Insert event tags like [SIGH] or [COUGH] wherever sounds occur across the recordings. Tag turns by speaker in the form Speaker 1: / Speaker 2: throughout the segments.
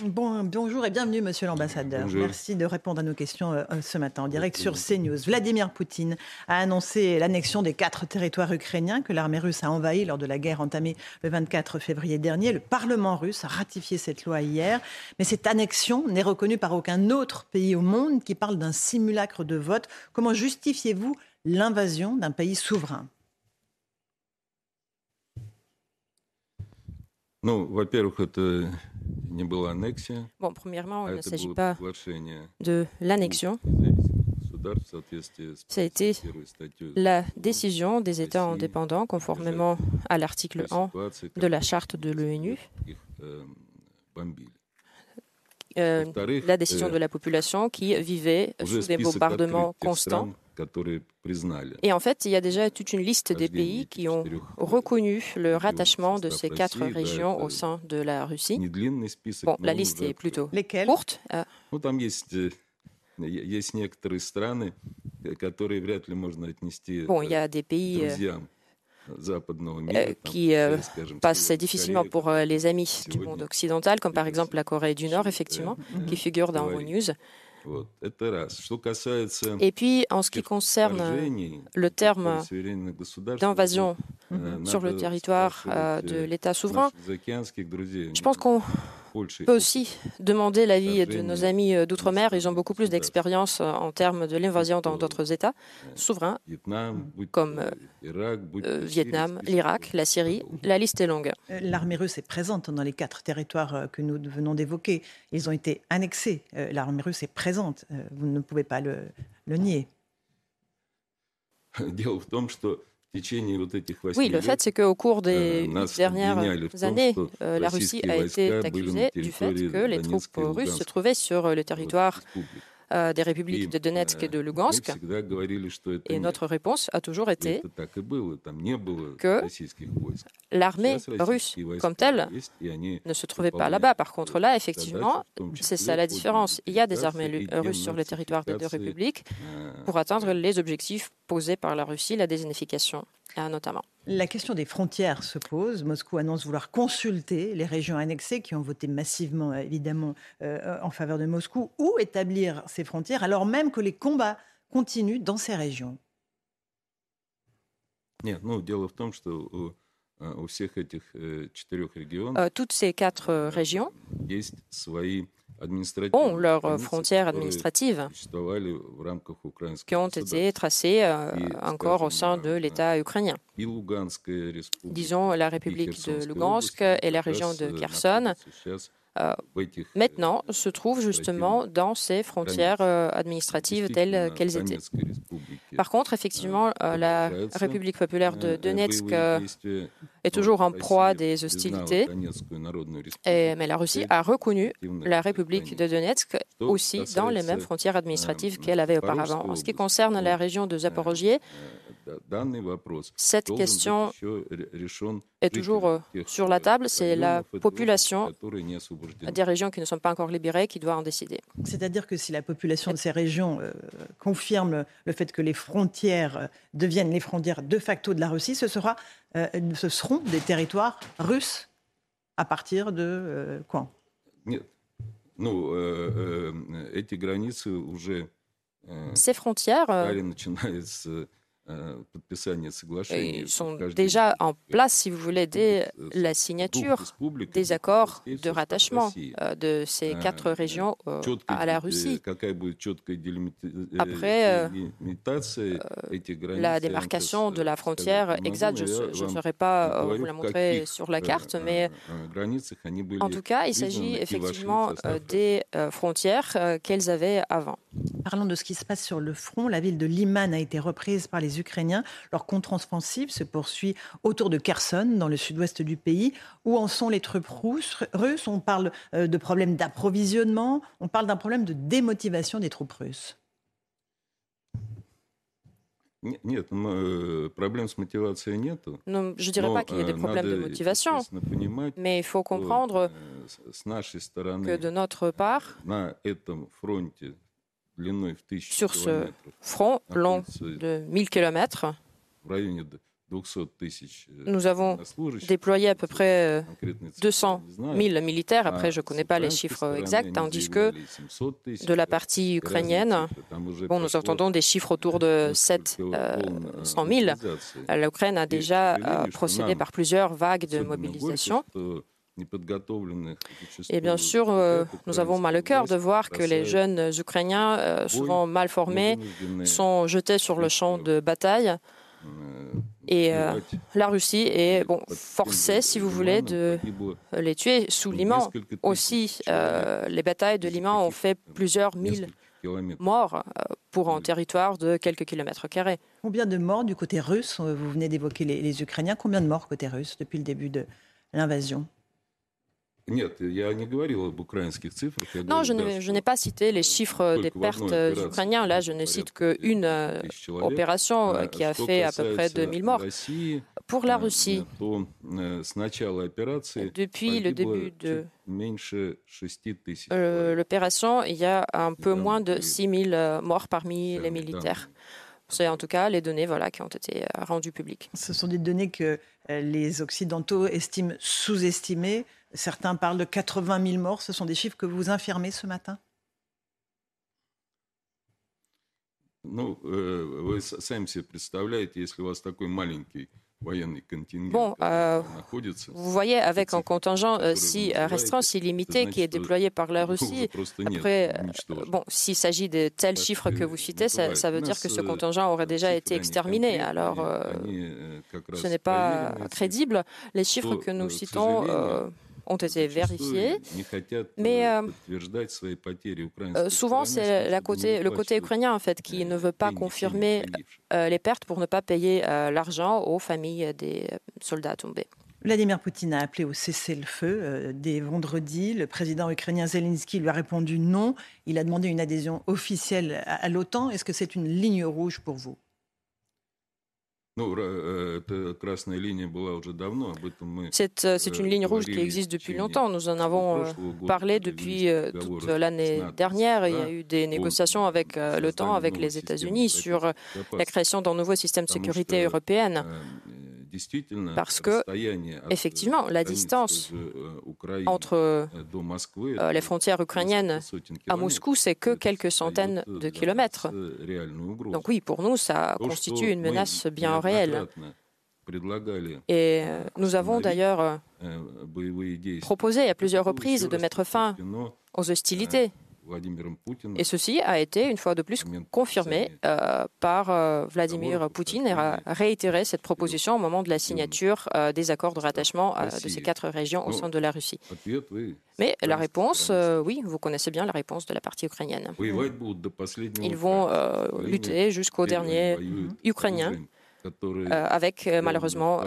Speaker 1: Bon, bonjour et bienvenue, monsieur l'ambassadeur.
Speaker 2: Bonjour.
Speaker 1: Merci de répondre à nos questions euh, ce matin en direct sur CNews. Vladimir Poutine a annoncé l'annexion des quatre territoires ukrainiens que l'armée russe a envahis lors de la guerre entamée le 24 février dernier. Le Parlement russe a ratifié cette loi hier, mais cette annexion n'est reconnue par aucun autre pays au monde qui parle d'un simulacre de vote. Comment justifiez-vous l'invasion d'un pays souverain
Speaker 2: Ну, во-первых, это не была аннексия,
Speaker 3: Bon, premièrement,
Speaker 2: а
Speaker 3: il ne
Speaker 2: это
Speaker 3: s'agit
Speaker 2: было
Speaker 3: pas
Speaker 2: приглашение
Speaker 3: de l'annexion,
Speaker 2: независимых государств в соответствии с
Speaker 3: Ça a été
Speaker 2: 51 статьей
Speaker 3: la décision des États indépendants conformément à l'article 1
Speaker 2: ситуации,
Speaker 3: de la charte de l'ONU,
Speaker 2: их э, бомбили.
Speaker 3: euh,
Speaker 2: Во-вторых,
Speaker 3: la décision
Speaker 2: э,
Speaker 3: de la population qui vivait
Speaker 2: уже
Speaker 3: sous des
Speaker 2: список
Speaker 3: bombardements
Speaker 2: открыт тех
Speaker 3: constants. Et en fait, il y a déjà toute une liste des pays qui ont reconnu le rattachement de ces quatre régions au sein de la Russie. Bon, la liste est plutôt courte. Euh, bon, il y a des pays qui passent difficilement pour э, les amis du monde occidental, comme par exemple la Corée du Nord, effectivement, qui figure dans vos News. Et puis, en ce qui concerne
Speaker 2: euh,
Speaker 3: le terme d'invasion sur le territoire euh, de l'État souverain, je pense qu'on peut
Speaker 2: опыта.
Speaker 3: aussi demander l'avis de
Speaker 2: Вторжение
Speaker 3: nos amis euh, d'outre-mer. Ils ont beaucoup plus
Speaker 2: государств.
Speaker 3: d'expérience euh, en termes de l'invasion dans
Speaker 2: Что,
Speaker 3: d'autres États
Speaker 2: э,
Speaker 3: souverains,
Speaker 2: Вьетнам, будь
Speaker 3: comme,
Speaker 2: то Ирак, будь
Speaker 3: euh,
Speaker 2: то
Speaker 3: Vietnam,
Speaker 2: Сирия,
Speaker 3: l'Irak,
Speaker 2: список
Speaker 3: la Syrie.
Speaker 2: долгий.
Speaker 3: La liste est longue.
Speaker 1: Euh, L'armée russe est présente dans les quatre territoires euh, que nous venons d'évoquer. Ils ont été annexés. Euh, L'armée russe est présente. Euh, Vous ne pouvez pas le, le nier. [LAUGHS]
Speaker 2: Дело в том, что
Speaker 3: Oui, le fait, c'est qu'au cours des dernières années, euh, la Russie a été accusée du fait que les troupes russes se trouvaient sur euh, le territoire euh, des républiques de Donetsk et de Lugansk. Et notre réponse a toujours été que l'armée russe comme telle ne se trouvait pas là-bas. Par contre, là, effectivement, c'est ça la différence. Il y a des armées russes sur le territoire des deux républiques pour atteindre les objectifs posés par la Russie, la désertification hein, notamment.
Speaker 1: La question des frontières se pose. Moscou annonce vouloir consulter les régions annexées qui ont voté massivement, évidemment, euh, en faveur de Moscou, ou établir ces frontières, alors même que les combats continuent dans ces régions.
Speaker 2: Э,
Speaker 3: toutes ces quatre э, régions ont leurs frontières administratives qui ont été tracées euh, encore au sein de l'État ukrainien. Disons la République de Lugansk et la région de Kherson. Euh, maintenant se trouvent justement dans ces frontières euh, administratives telles qu'elles étaient. Par contre, effectivement, la République populaire de Donetsk est toujours en proie des hostilités, et, mais la Russie a reconnu la République de Donetsk aussi dans les mêmes frontières administratives qu'elle avait auparavant. En ce qui concerne la région de
Speaker 2: Zaporogier,
Speaker 3: cette question est toujours
Speaker 2: э,
Speaker 3: sur la table. C'est la population des régions qui ne sont pas encore libérées qui doit en décider.
Speaker 1: C'est-à-dire que si la population de ces régions euh, confirme le fait que les frontières euh, deviennent les frontières de facto de la Russie, ce, sera, euh, ce seront des territoires russes à partir de quand?
Speaker 3: Ces frontières
Speaker 2: et
Speaker 3: ils sont déjà en place, si vous voulez, dès la signature des accords de rattachement э, de ces quatre régions
Speaker 2: э,
Speaker 3: à la Russie. Après
Speaker 2: э,
Speaker 3: la démarcation de la frontière exacte, je ne saurais pas vous la montrer sur la carte, mais en tout cas, il s'agit effectivement des frontières euh, qu'elles avaient avant.
Speaker 1: Parlons de ce qui se passe sur le front. La ville de Liman a été reprise par les les Ukrainiens. Leur contre-offensive se poursuit autour de Kherson, dans le sud-ouest du pays. Où en sont les troupes russes On parle euh, de problèmes d'approvisionnement, on parle d'un problème de démotivation des troupes russes.
Speaker 2: Нет, проблем с мотивацией нету.
Speaker 3: Non, je ne dirais pas qu'il y ait des problèmes de motivation, mais il faut comprendre que de notre part, sur ce front long de 1000 km, nous avons déployé à peu près 200 000 militaires. Après, je ne connais pas les chiffres exacts, tandis que de la partie ukrainienne, bon, nous entendons des chiffres autour de 700 000. L'Ukraine a déjà procédé par plusieurs vagues de mobilisation. Et bien sûr, nous avons mal au cœur de voir que les jeunes Ukrainiens, souvent mal formés, sont jetés sur le champ de bataille et euh, la Russie est bon, forcée, si vous voulez, de les tuer sous Liman. Aussi, euh, les batailles de Liman ont fait plusieurs mille morts euh, pour un territoire de quelques kilomètres carrés.
Speaker 1: Combien de morts du côté russe Vous venez d'évoquer les Ukrainiens? Combien de morts côté russe depuis le début de l'invasion?
Speaker 2: Non,
Speaker 3: je n'ai pas cité les chiffres des pertes ukrainiens. Là, je ne cite qu'une euh, opération euh, qui a fait à peu près 2000 morts. Pour la Russie, depuis le début de euh, l'opération, il y a un peu moins de 6000 morts parmi les militaires. C'est en tout cas les données voilà, qui ont été rendues publiques.
Speaker 1: Ce sont des données que les Occidentaux estiment sous-estimées. Certains parlent de 80 000 morts. Ce sont des chiffres que vous infirmez ce matin?
Speaker 2: Bon,
Speaker 3: euh, vous voyez, avec un contingent euh, si restreint, si limité, qui est déployé par la Russie, après, euh, bon, s'il s'agit de tels chiffres que vous citez, ça, ça, veut dire que ce contingent aurait déjà été exterminé. Alors, ce n'est pas crédible. Les chiffres que nous citons ont été vérifiés. Mais euh, euh, souvent, c'est le côté ukrainien en fait qui ne veut pas confirmer euh, les pertes pour ne pas payer l'argent aux familles des soldats tombés.
Speaker 1: Vladimir Poutine a appelé au cessez-le-feu dès vendredi. Le président ukrainien Zelensky lui a répondu non. Il a demandé une adhésion officielle à l'OTAN. Est-ce que c'est une ligne rouge pour vous?
Speaker 3: C'est une ligne rouge qui existe depuis longtemps. Nous en avons euh, parlé depuis euh, toute l'année dernière. Il y a eu des négociations avec э, l'OTAN, avec les États-Unis sur la création d'un nouveau système de sécurité européenne. Parce que, effectivement, la distance entre э, euh, les frontières ukrainiennes à Moscou, c'est que quelques centaines de kilomètres. Donc oui, pour nous, ça constitue une menace bien réelle. Et э, nous avons d'ailleurs proposé à plusieurs reprises de mettre fin aux hostilités et ceci a été, une fois de plus, confirmé euh, par euh, Vladimir Poutine et a réitéré cette proposition au moment de la signature euh, des accords de rattachement de ces quatre régions au sein de la Russie. Mais la réponse, oui, vous connaissez bien la réponse de la partie ukrainienne. Ils vont lutter jusqu'au dernier Ukrainien. avec malheureusement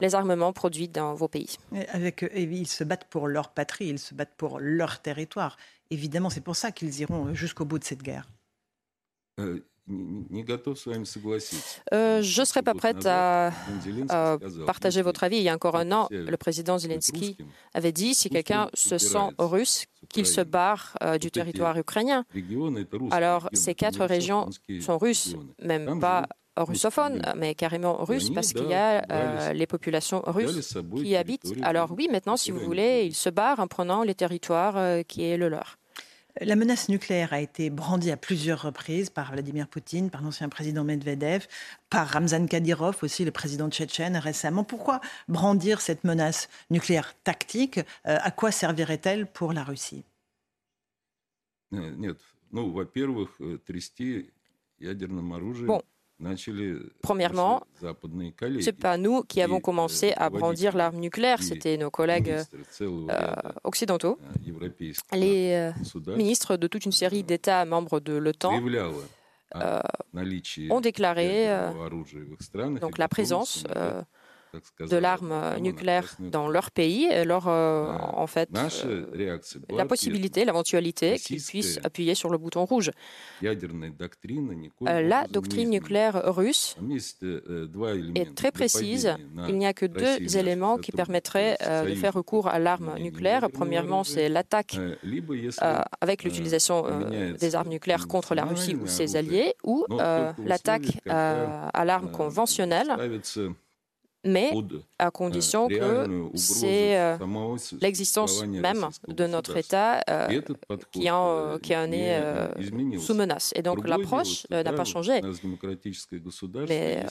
Speaker 3: les armements produits dans vos pays.
Speaker 1: avec, ils se battent pour leur patrie, ils se battent pour leur territoire. Évidemment, c'est pour ça qu'ils iront euh, jusqu'au bout de cette guerre.
Speaker 3: Euh, euh, je ne serais pas prête à, partager votre avis. Il y a encore un an, le président Zelensky avait dit si quelqu'un se sent russe, qu'il se barre du territoire ukrainien. Alors, ces quatre régions sont russes, même pas russophone, mais carrément russe, parce qu'il y a euh, les populations russes qui y habitent. Alors oui, maintenant, si vous voulez, ils se barrent en prenant les territoires euh, qui est le leur.
Speaker 1: La menace nucléaire a été brandie à plusieurs reprises par Vladimir Poutine, par l'ancien président Medvedev, par Ramzan Kadyrov aussi, le président tchétchène récemment. Pourquoi brandir cette menace nucléaire tactique? Euh, À quoi servirait-elle pour la Russie?
Speaker 3: Bon, Premièrement, ce n'est pas nous qui avons commencé à brandir l'arme nucléaire, c'était nos collègues euh, occidentaux, les euh, ministres de toute une série d'États membres de l'OTAN ont déclaré donc la présence de l'arme nucléaire dans leur pays, leur, en fait, la possibilité, l'éventualité qu'ils puissent appuyer sur le bouton rouge. La doctrine nucléaire russe est très précise. Il n'y a que deux éléments qui permettraient de faire recours à l'arme nucléaire. Premièrement, c'est l'attaque avec l'utilisation des armes nucléaires contre la Russie ou ses alliés, ou l'attaque à l'arme conventionnelle mais à condition que c'est euh, l'existence même de notre État euh, qui, en, qui en est euh, sous menace. Et donc l'approche n'a pas changé. Mais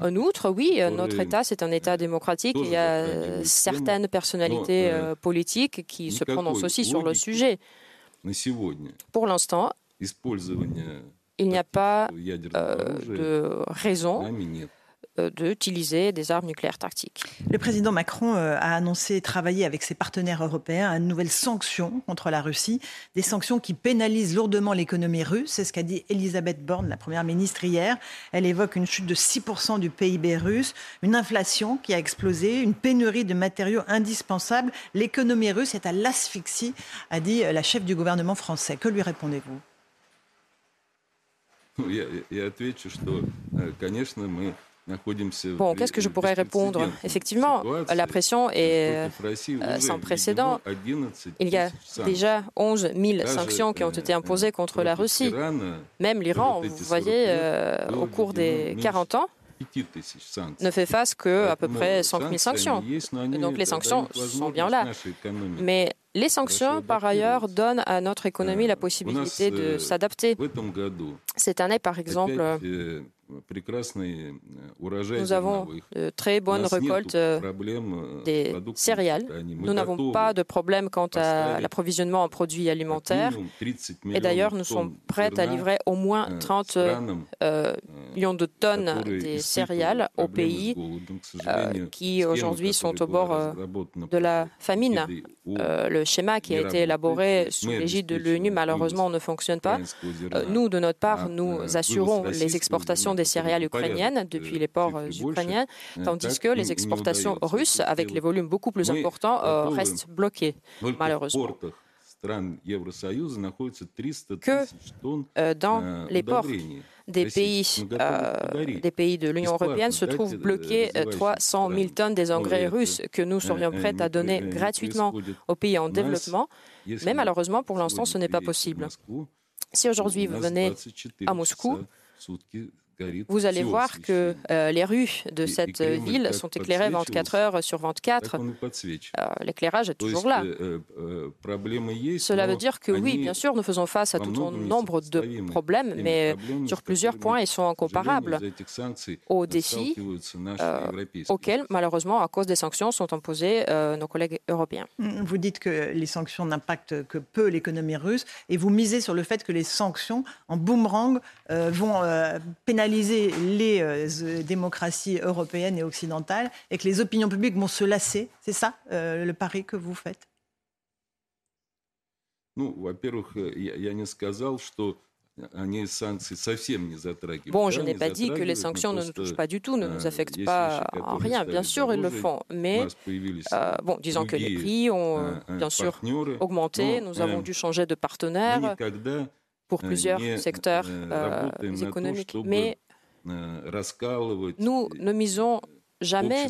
Speaker 3: en outre, oui, notre État, c'est un État démocratique. Il y a certaines personnalités politiques qui se prononcent aussi sur le sujet. Pour l'instant, il n'y a pas de raison euh, d'utiliser des armes nucléaires tactiques.
Speaker 1: Le président Macron euh, a annoncé travailler avec ses partenaires européens à de nouvelles sanctions contre la Russie, des sanctions qui pénalisent lourdement l'économie russe. C'est ce qu'a dit Elisabeth Borne, la première ministre, hier. Elle évoque une chute de 6% du PIB russe, une inflation qui a explosé, une pénurie de matériaux indispensables. L'économie russe est à l'asphyxie, a dit la chef du gouvernement français. Que lui répondez-vous?
Speaker 3: Bon, qu'est-ce que je pourrais répondre? Effectivement, la pression est euh, sans précédent. Il y a déjà 11 000 sanctions qui ont été imposées contre la Russie. Même l'Iran, vous voyez, euh, au cours des 40 ans, ne fait face qu'à peu près 5 000 sanctions. donc les sanctions sont bien là. Mais les sanctions, par ailleurs, donnent à notre économie la possibilité de s'adapter. Cette année, par exemple, nous avons de très bonnes récoltes des céréales. Nous n'avons pas de problème quant à l'approvisionnement en produits alimentaires. Et d'ailleurs, nous sommes prêts à livrer au moins 30 millions de tonnes des céréales aux pays qui aujourd'hui sont au bord de la famine. Le schéma qui a été élaboré sous l'égide de l'ONU, malheureusement, ne fonctionne pas. Nous, de notre part, nous assurons les exportations des céréales ukrainiennes depuis les ports ukrainiens, tandis que les exportations russes, avec les volumes beaucoup plus importants, restent bloquées, malheureusement. que dans les ports des pays, euh, des pays de l'Union européenne se trouvent bloqués 300 000 tonnes des engrais russes que nous serions prêts à donner gratuitement aux pays en développement. Mais malheureusement, pour l'instant, ce n'est pas possible. Si aujourd'hui vous venez à Moscou, vous allez voir que euh, les rues de cette ville sont éclairées 24 heures sur 24. Euh, l'éclairage est toujours là. Euh, Cela veut dire que oui, bien sûr, nous faisons face à tout un nombre de problèmes, mais sur plusieurs points, ils sont incomparables aux défis auxquels, malheureusement, à cause des sanctions, sont imposés nos collègues européens.
Speaker 1: Vous dites que les sanctions n'impactent que peu l'économie russe et vous misez sur le fait que les sanctions en boomerang vont pénaliser les euh, démocraties européennes et occidentales et que les opinions publiques vont se lasser. C'est ça euh, le pari que vous faites?
Speaker 3: Bon, je n'ai pas dit que les sanctions ne nous touchent pas du tout, ne nous affectent pas en rien. Bien sûr, ils le font. Mais, euh, bon, disons que les prix ont bien sûr augmenté. Nous avons dû changer de partenaire pour plusieurs secteurs euh, économiques. Mais nous ne misons jamais,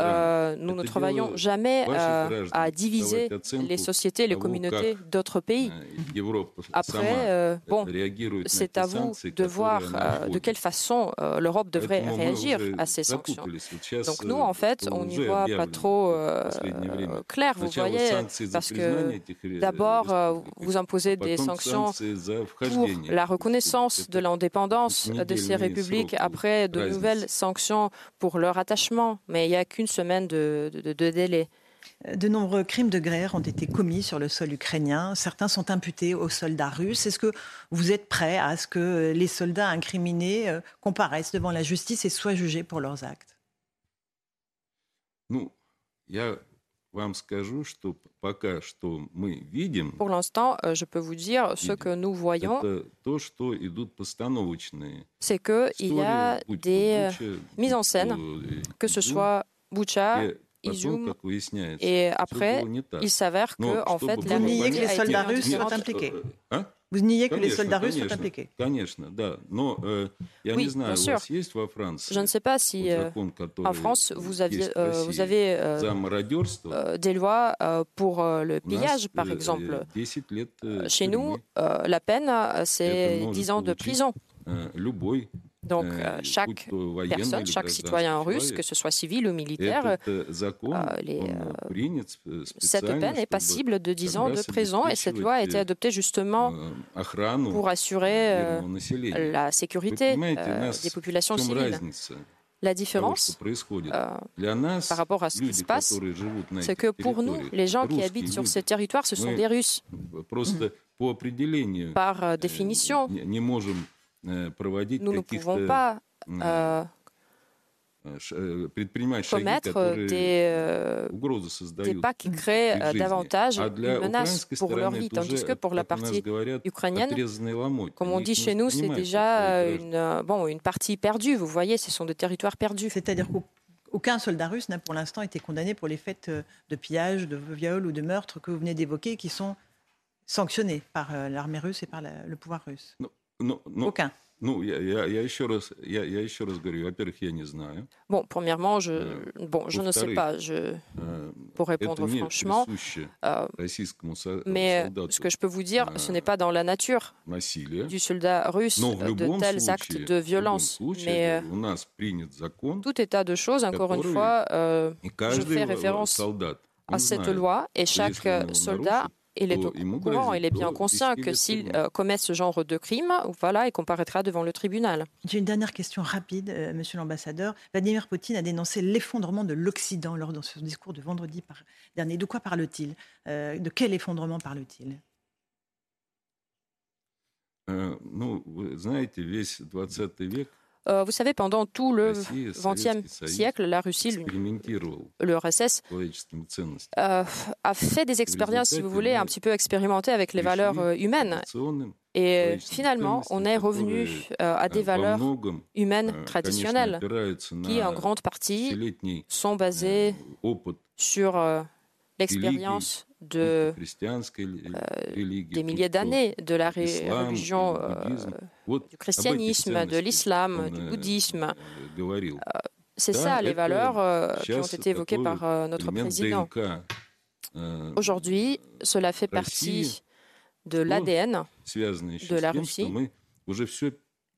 Speaker 3: euh, nous ne travaillons jamais euh, à diviser les sociétés, les communautés d'autres pays. Après, euh, bon, c'est à vous de voir de quelle façon l'Europe devrait réagir à ces sanctions. Donc nous, en fait, on n'y voit pas trop clair, vous voyez, parce que d'abord, vous imposez des sanctions pour la reconnaissance de l'indépendance de ces républiques, après de nouvelles sanctions pour leur attachement, mais il n'y a qu'une semaine de, délai.
Speaker 1: De nombreux crimes de guerre ont été commis sur le sol ukrainien. Certains sont imputés aux soldats russes. Est-ce que vous êtes prêt à ce que les soldats incriminés euh, comparaissent devant la justice et soient jugés pour leurs actes?
Speaker 3: Pour l'instant, euh, je peux vous dire ce que nous voyons, c'est qu'il y a des euh, mises en scène, que ce soit Boucha, Izum, et après, il s'avère que, en fait,
Speaker 1: Vous niez que les soldats russes soient impliqués. vous niez que les soldats russes sont impliqués.
Speaker 3: э, Oui, bien sûr. Je ne sais pas si euh, en France, vous, aviez, euh, vous avez euh, des lois pour le pillage, par exemple. Chez nous, la peine, c'est 10 ans de prison. Donc, euh, chaque personne, chaque citoyen russe, que ce soit civil ou militaire, euh, les, euh, cette peine est passible de 10 ans de prison et cette loi a été adoptée justement pour assurer la sécurité des populations civiles. La différence par rapport à ce qui se passe, c'est que pour nous, les gens qui habitent sur ces territoires, ce sont des Russes. Par définition,
Speaker 2: Э,
Speaker 3: nous ne pouvons pas euh, commettre des, des, pas qui créent davantage une menace pour leur vie, tandis que pour la partie ukrainienne, comme on dit chez nous, c'est déjà une, bon, une partie perdue. Vous voyez, ce sont des territoires perdus.
Speaker 1: C'est-à-dire qu'aucun soldat russe n'a pour l'instant été condamné pour les faits de pillage, de viol ou de meurtre que vous venez d'évoquer, qui sont sanctionnés par l'armée russe et par le pouvoir russe.
Speaker 2: Non. Ну, ну,
Speaker 1: Aucun.
Speaker 2: Ну, я, я, я, еще раз, я, я еще раз говорю, во-первых, я не знаю.
Speaker 3: Bon, premièrement, je, euh, bon, je ne sais pas, je, euh, pour répondre franchement. Euh, mais ce que je peux vous dire, ce n'est pas dans la nature du soldat russe de tels actes de violence. Mais tout état de choses, encore une fois, je fais référence à cette loi et chaque soldat il est au courant, il est bien conscient que s'il euh, commet ce genre de crime, voilà, il comparaîtra devant le tribunal.
Speaker 1: J'ai une dernière question rapide, euh, monsieur l'ambassadeur. Vladimir Poutine a dénoncé l'effondrement de l'Occident lors de son discours de vendredi dernier. De quoi parle-t-il? Euh, De quel effondrement parle-t-il?
Speaker 3: Euh, vous savez, pendant tout le XXe siècle, la Russie, l'URSS, euh, a fait des expériences, si vous voulez, un petit peu expérimentées avec les valeurs euh, humaines. Et finalement, on est revenu à des valeurs humaines traditionnelles qui, en grande partie, sont basées sur l'expérience de, euh, des milliers d'années de la religion euh, du christianisme, de l'islam, du bouddhisme. Euh, c'est ça les valeurs qui ont été évoquées par notre président. Aujourd'hui, cela fait partie de l'ADN de la Russie,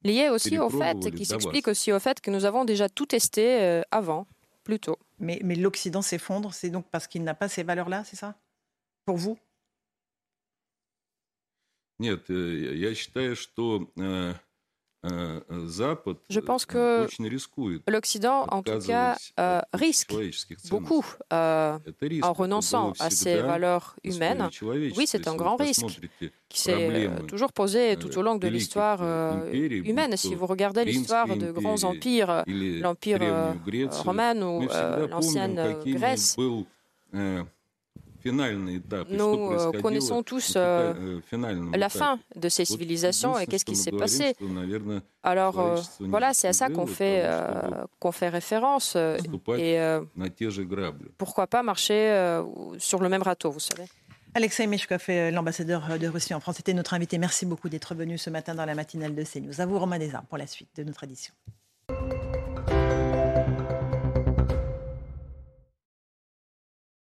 Speaker 3: lié aussi au fait, qui s'explique aussi au fait que nous avons déjà tout testé avant, plus tôt.
Speaker 1: Mais, mais l'Occident s'effondre, c'est donc parce qu'il n'a pas ces valeurs-là, c'est ça? Pour vous
Speaker 2: Нет, я считаю, что
Speaker 3: Je pense que l'Occident, en tout cas, euh, risque beaucoup euh, en renonçant à ses valeurs humaines. Oui, c'est un grand risque qui s'est euh, toujours posé tout au long de l'histoire humaine. Si vous regardez l'histoire de grands empires, l'Empire romain ou l'ancienne Grèce, nous euh, connaissons tous euh, la fin de ces civilisations et qu'est-ce qui s'est passé. Alors euh, voilà, c'est à ça qu'on fait, qu'on fait référence. Et pourquoi pas marcher sur le même râteau, vous savez.
Speaker 1: Alexei Meshkov, l'ambassadeur de Russie en France, était notre invité. Merci beaucoup d'être venu ce matin dans la matinale de CNews. À vous, Romain Desarmes, pour la suite de notre édition.